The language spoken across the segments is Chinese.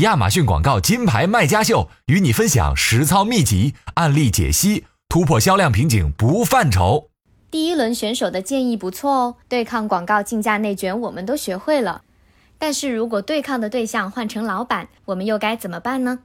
亚马逊广告金牌卖家秀，与你分享实操秘籍、案例解析，突破销量瓶颈不犯愁。第一轮选手的建议不错哦，对抗广告竞价内卷我们都学会了。但是如果对抗的对象换成老板，我们又该怎么办呢？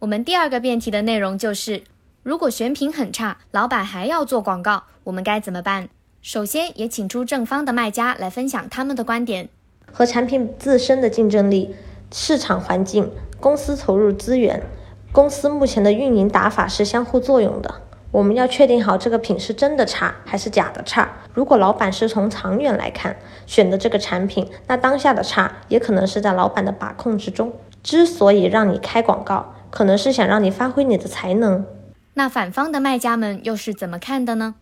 我们第二个辩题的内容就是，如果选品很差，老板还要做广告，我们该怎么办？首先也请出正方的卖家来分享他们的观点，和产品自身的竞争力。市场环境、公司投入资源、公司目前的运营打法是相互作用的。我们要确定好这个品是真的差还是假的差。如果老板是从长远来看选的这个产品，那当下的差也可能是在老板的把控之中。之所以让你开广告，可能是想让你发挥你的才能。那反方的卖家们又是怎么看的呢？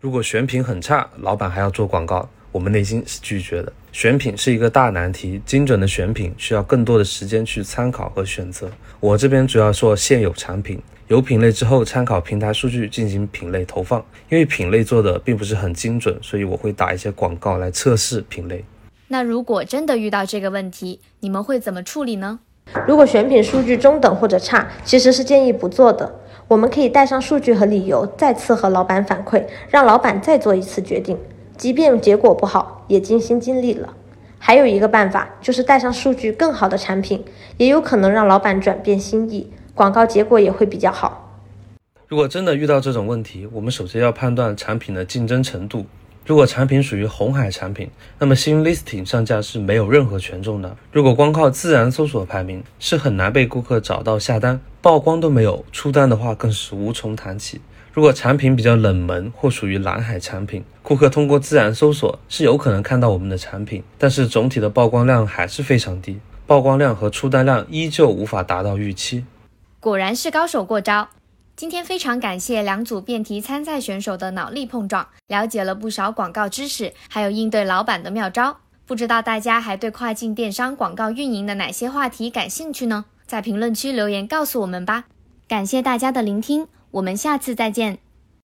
如果选品很差，老板还要做广告。我们内心是拒绝的。选品是一个大难题，精准的选品需要更多的时间去参考和选择。我这边主要做现有产品，有品类之后参考平台数据进行品类投放。因为品类做的并不是很精准，所以我会打一些广告来测试品类。那如果真的遇到这个问题，你们会怎么处理呢？如果选品数据中等或者差，其实是建议不做的。我们可以带上数据和理由，再次和老板反馈，让老板再做一次决定。即便结果不好，也尽心尽力了。还有一个办法，就是带上数据更好的产品，也有可能让老板转变心意，广告结果也会比较好。如果真的遇到这种问题，我们首先要判断产品的竞争程度。如果产品属于红海产品，那么新 listing 上架是没有任何权重的。如果光靠自然搜索排名，是很难被顾客找到下单，曝光都没有，出单的话更是无从谈起。如果产品比较冷门或属于蓝海产品，顾客通过自然搜索是有可能看到我们的产品，但是总体的曝光量还是非常低，曝光量和出单量依旧无法达到预期。果然是高手过招。今天非常感谢两组辩题参赛选手的脑力碰撞，了解了不少广告知识，还有应对老板的妙招。不知道大家还对跨境电商广告运营的哪些话题感兴趣呢？在评论区留言告诉我们吧。感谢大家的聆听。我们下次再见。